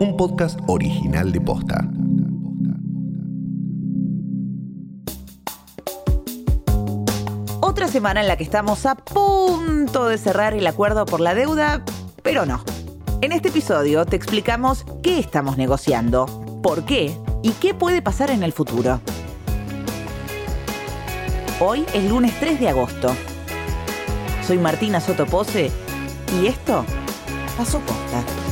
un podcast original de Posta. Otra semana en la que estamos a punto de cerrar el acuerdo por la deuda, pero no. En este episodio te explicamos qué estamos negociando, por qué y qué puede pasar en el futuro. Hoy es lunes 3 de agosto. Soy Martina Sotopose y esto pasó posta.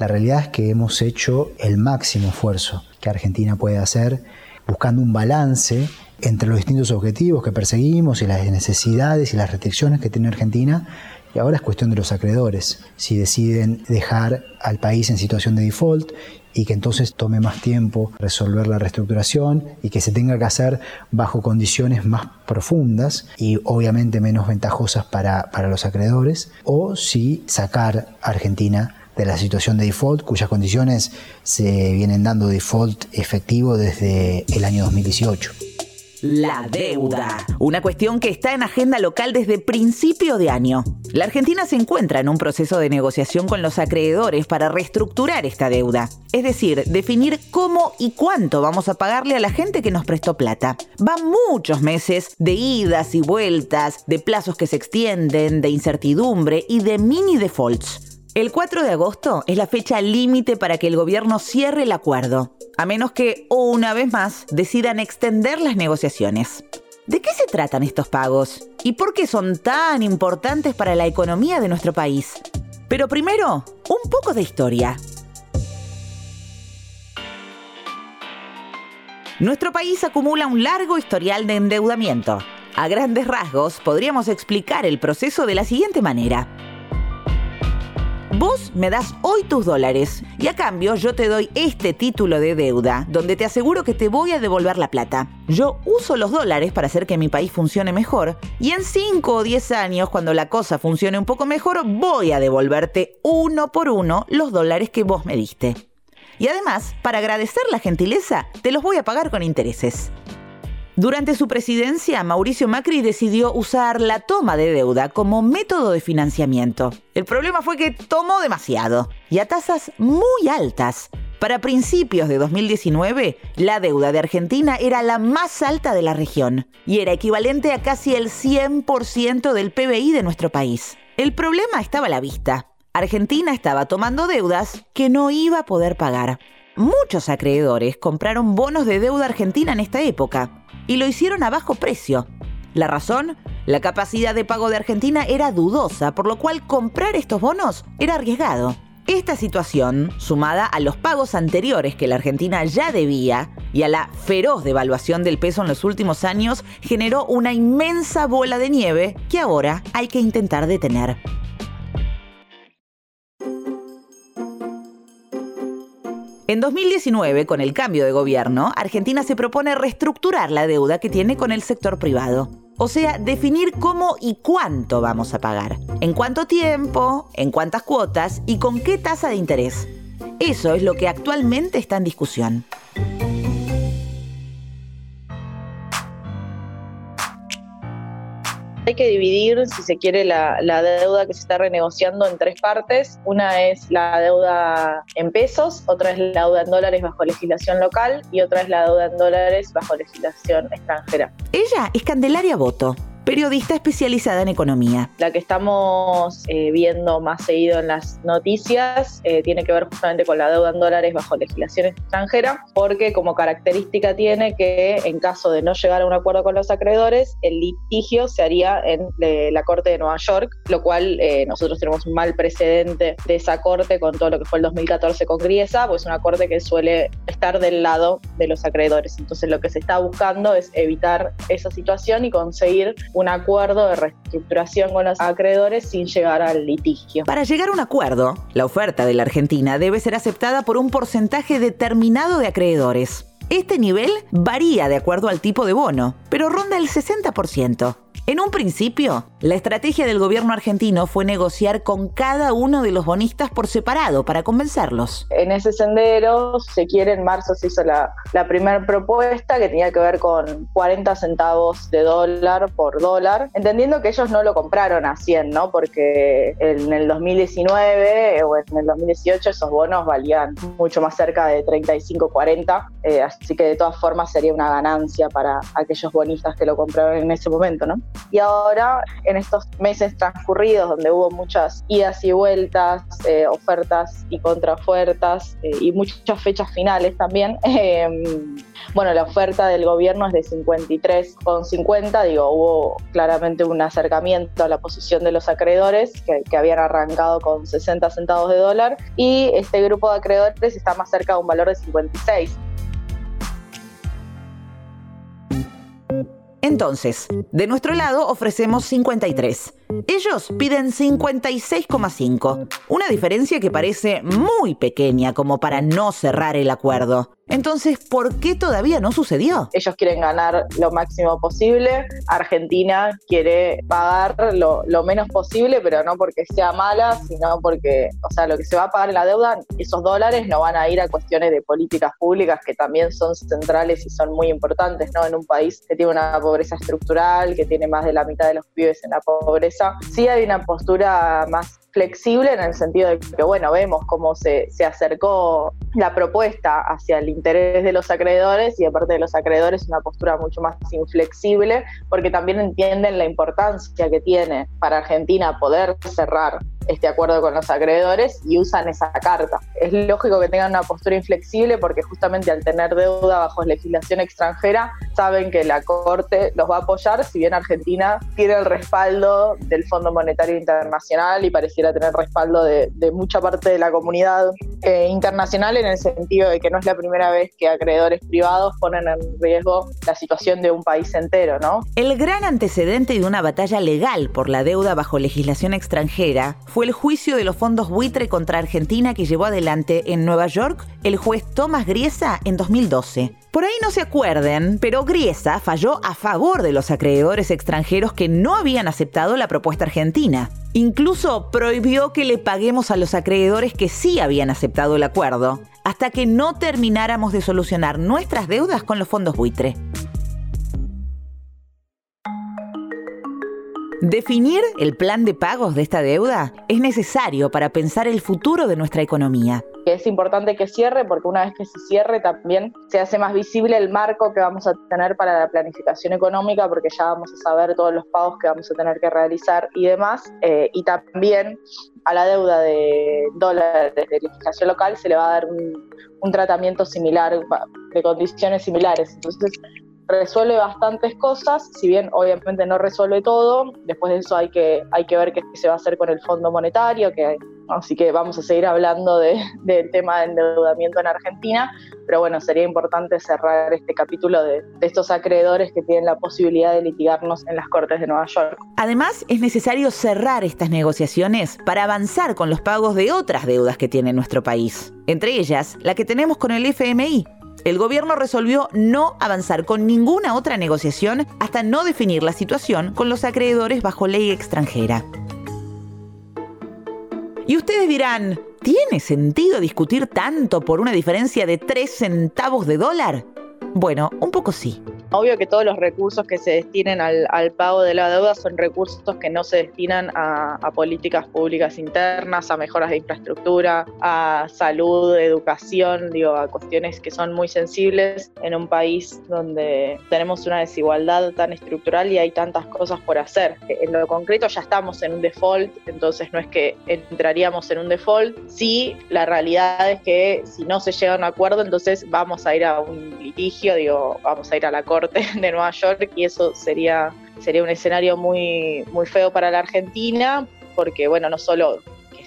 La realidad es que hemos hecho el máximo esfuerzo que Argentina puede hacer buscando un balance entre los distintos objetivos que perseguimos y las necesidades y las restricciones que tiene Argentina. Y ahora es cuestión de los acreedores, si deciden dejar al país en situación de default y que entonces tome más tiempo resolver la reestructuración y que se tenga que hacer bajo condiciones más profundas y obviamente menos ventajosas para, para los acreedores, o si sacar a Argentina de la situación de default, cuyas condiciones se vienen dando default efectivo desde el año 2018. La deuda. Una cuestión que está en agenda local desde principio de año. La Argentina se encuentra en un proceso de negociación con los acreedores para reestructurar esta deuda. Es decir, definir cómo y cuánto vamos a pagarle a la gente que nos prestó plata. Van muchos meses de idas y vueltas, de plazos que se extienden, de incertidumbre y de mini defaults. El 4 de agosto es la fecha límite para que el gobierno cierre el acuerdo, a menos que, una vez más, decidan extender las negociaciones. ¿De qué se tratan estos pagos? ¿Y por qué son tan importantes para la economía de nuestro país? Pero primero, un poco de historia. Nuestro país acumula un largo historial de endeudamiento. A grandes rasgos, podríamos explicar el proceso de la siguiente manera. Vos me das hoy tus dólares y a cambio yo te doy este título de deuda donde te aseguro que te voy a devolver la plata. Yo uso los dólares para hacer que mi país funcione mejor y en 5 o 10 años cuando la cosa funcione un poco mejor voy a devolverte uno por uno los dólares que vos me diste. Y además, para agradecer la gentileza, te los voy a pagar con intereses. Durante su presidencia, Mauricio Macri decidió usar la toma de deuda como método de financiamiento. El problema fue que tomó demasiado y a tasas muy altas. Para principios de 2019, la deuda de Argentina era la más alta de la región y era equivalente a casi el 100% del PBI de nuestro país. El problema estaba a la vista. Argentina estaba tomando deudas que no iba a poder pagar. Muchos acreedores compraron bonos de deuda argentina en esta época y lo hicieron a bajo precio. La razón, la capacidad de pago de Argentina era dudosa, por lo cual comprar estos bonos era arriesgado. Esta situación, sumada a los pagos anteriores que la Argentina ya debía y a la feroz devaluación del peso en los últimos años, generó una inmensa bola de nieve que ahora hay que intentar detener. En 2019, con el cambio de gobierno, Argentina se propone reestructurar la deuda que tiene con el sector privado. O sea, definir cómo y cuánto vamos a pagar, en cuánto tiempo, en cuántas cuotas y con qué tasa de interés. Eso es lo que actualmente está en discusión. Hay que dividir, si se quiere, la, deuda que se está renegociando en tres partes. Una es la deuda en pesos, otra es la deuda en dólares bajo legislación local y otra es la deuda en dólares bajo legislación extranjera. Ella es Candelaria Boto periodista especializada en economía. La que estamos eh, viendo más seguido en las noticias eh, tiene que ver justamente con la deuda en dólares bajo legislación extranjera, porque como característica tiene que en caso de no llegar a un acuerdo con los acreedores, el litigio se haría en eh, la Corte de Nueva York, lo cual nosotros tenemos un mal precedente de esa corte con todo lo que fue el 2014 con Griesa, pues es una corte que suele estar del lado de los acreedores. Entonces lo que se está buscando es evitar esa situación y conseguir acuerdo de reestructuración con los acreedores sin llegar al litigio. Para llegar a un acuerdo, la oferta de la Argentina debe ser aceptada por un porcentaje determinado de acreedores. Este nivel varía de acuerdo al tipo de bono, pero ronda el 60%. En un principio, la estrategia del gobierno argentino fue negociar con cada uno de los bonistas por separado para convencerlos. En ese sendero, se quiere, en marzo se hizo la, primera propuesta que tenía que ver con 40 centavos de dólar por dólar, entendiendo que ellos no lo compraron a 100, ¿no? Porque en el 2019 o en el 2018 esos bonos valían mucho más cerca de 35, 40, eh, así que de todas formas sería una ganancia para aquellos bonistas que lo compraron en ese momento, ¿no? Y ahora, en estos meses transcurridos, donde hubo muchas idas y vueltas, eh, ofertas y contraofertas eh, y muchas fechas finales también, em, bueno, la oferta del gobierno es de 53,50, digo, hubo claramente un acercamiento a la posición de los acreedores que, que habían arrancado con 60 centavos de dólar y este grupo de acreedores está más cerca de un valor de 56. Entonces, de nuestro lado ofrecemos 53. Ellos piden 56,5, una diferencia que parece muy pequeña como para no cerrar el acuerdo. Entonces, ¿por qué todavía no sucedió? Ellos quieren ganar lo máximo posible, Argentina quiere pagar lo, menos posible, pero no porque sea mala, sino porque, o sea, lo que se va a pagar en la deuda, esos dólares no van a ir a cuestiones de políticas públicas que también son centrales y son muy importantes, ¿no? En un país que tiene una pobreza estructural, que tiene más de la mitad de los pibes en la pobreza, sí hay una postura más flexible en el sentido de que, bueno, vemos cómo se, se, acercó la propuesta hacia el interés de los acreedores y aparte de los acreedores una postura mucho más inflexible porque también entienden la importancia que tiene para Argentina poder cerrar este acuerdo con los acreedores y usan esa carta. Es lógico que tengan una postura inflexible porque justamente al tener deuda bajo legislación extranjera saben que la Corte los va a apoyar, si bien Argentina tiene el respaldo del Fondo Monetario Internacional y pareciera tener respaldo de, mucha parte de la comunidad eh, internacional en el sentido de que no es la primera vez que acreedores privados ponen en riesgo la situación de un país entero, ¿no? El gran antecedente de una batalla legal por la deuda bajo legislación extranjera fue el juicio de los fondos buitre contra Argentina que llevó adelante en Nueva York el juez Thomas Griesa en 2012. Por ahí no se acuerden, pero Griesa falló a favor de los acreedores extranjeros que no habían aceptado la propuesta argentina. Incluso prohibió que le paguemos a los acreedores que sí habían aceptado el acuerdo, hasta que no termináramos de solucionar nuestras deudas con los fondos buitre. Definir el plan de pagos de esta deuda es necesario para pensar el futuro de nuestra economía. Es importante que cierre porque una vez que se cierre también se hace más visible el marco que vamos a tener para la planificación económica porque ya vamos a saber todos los pagos que vamos a tener que realizar y demás. Eh, y también a la deuda de dólares de legislación local se le va a dar un, un tratamiento similar, de condiciones similares. Entonces, resuelve bastantes cosas, si bien obviamente no resuelve todo, después de eso hay que, hay que ver qué se va a hacer con el Fondo Monetario, que, así que vamos a seguir hablando del tema de endeudamiento en Argentina, pero bueno, sería importante cerrar este capítulo de, de estos acreedores que tienen la posibilidad de litigarnos en las Cortes de Nueva York. Además, es necesario cerrar estas negociaciones para avanzar con los pagos de otras deudas que tiene nuestro país, entre ellas la que tenemos con el FMI el gobierno resolvió no avanzar con ninguna otra negociación hasta no definir la situación con los acreedores bajo ley extranjera. Y ustedes dirán, ¿tiene sentido discutir tanto por una diferencia de 3 centavos de dólar? Bueno, un poco sí. Obvio que todos los recursos que se destinen al, pago de la deuda son recursos que no se destinan a, políticas públicas internas, a mejoras de infraestructura, a salud, educación, digo, a cuestiones que son muy sensibles en un país donde tenemos una desigualdad tan estructural y hay tantas cosas por hacer. En lo concreto ya estamos en un default, entonces no es que entraríamos en un default. Sí, la realidad es que si no se llega a un acuerdo, entonces vamos a ir a un litigio, digo, vamos a ir a la corte de Nueva York y eso sería, sería un escenario muy, muy feo para la Argentina, porque bueno, no solo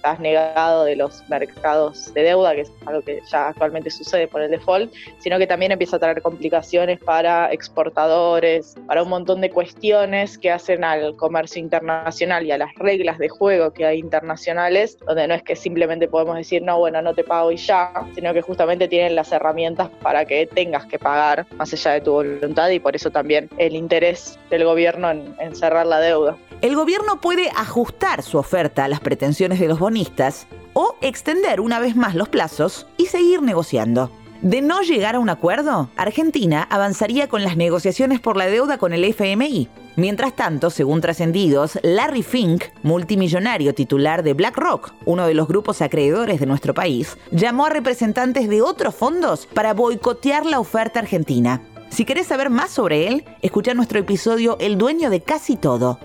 estás negado de los mercados de deuda, que es algo que ya actualmente sucede por el default, sino que también empieza a traer complicaciones para exportadores, para un montón de cuestiones que hacen al comercio internacional y a las reglas de juego que hay internacionales, donde no es que simplemente podemos decir, no, bueno, no te pago y ya, sino que justamente tienen las herramientas para que tengas que pagar más allá de tu voluntad y por eso también el interés del gobierno en, en cerrar la deuda. El gobierno puede ajustar su oferta a las pretensiones de los bonistas o extender una vez más los plazos y seguir negociando. De no llegar a un acuerdo, Argentina avanzaría con las negociaciones por la deuda con el FMI. Mientras tanto, según trascendidos, Larry Fink, multimillonario titular de BlackRock, uno de los grupos acreedores de nuestro país, llamó a representantes de otros fondos para boicotear la oferta argentina. Si querés saber más sobre él, escucha nuestro episodio El dueño de casi todo.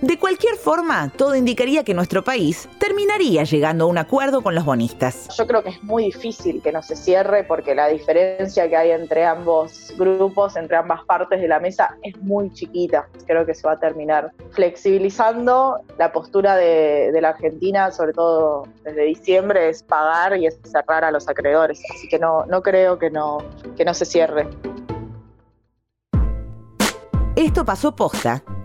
De cualquier forma, todo indicaría que nuestro país terminaría llegando a un acuerdo con los bonistas. Yo creo que es muy difícil que no se cierre porque la diferencia que hay entre ambos grupos, entre ambas partes de la mesa, es muy chiquita. Creo que se va a terminar flexibilizando. La postura de, de la Argentina, sobre todo desde diciembre, es pagar y es cerrar a los acreedores. Así que no, no creo que no, que no se cierre. Esto pasó posta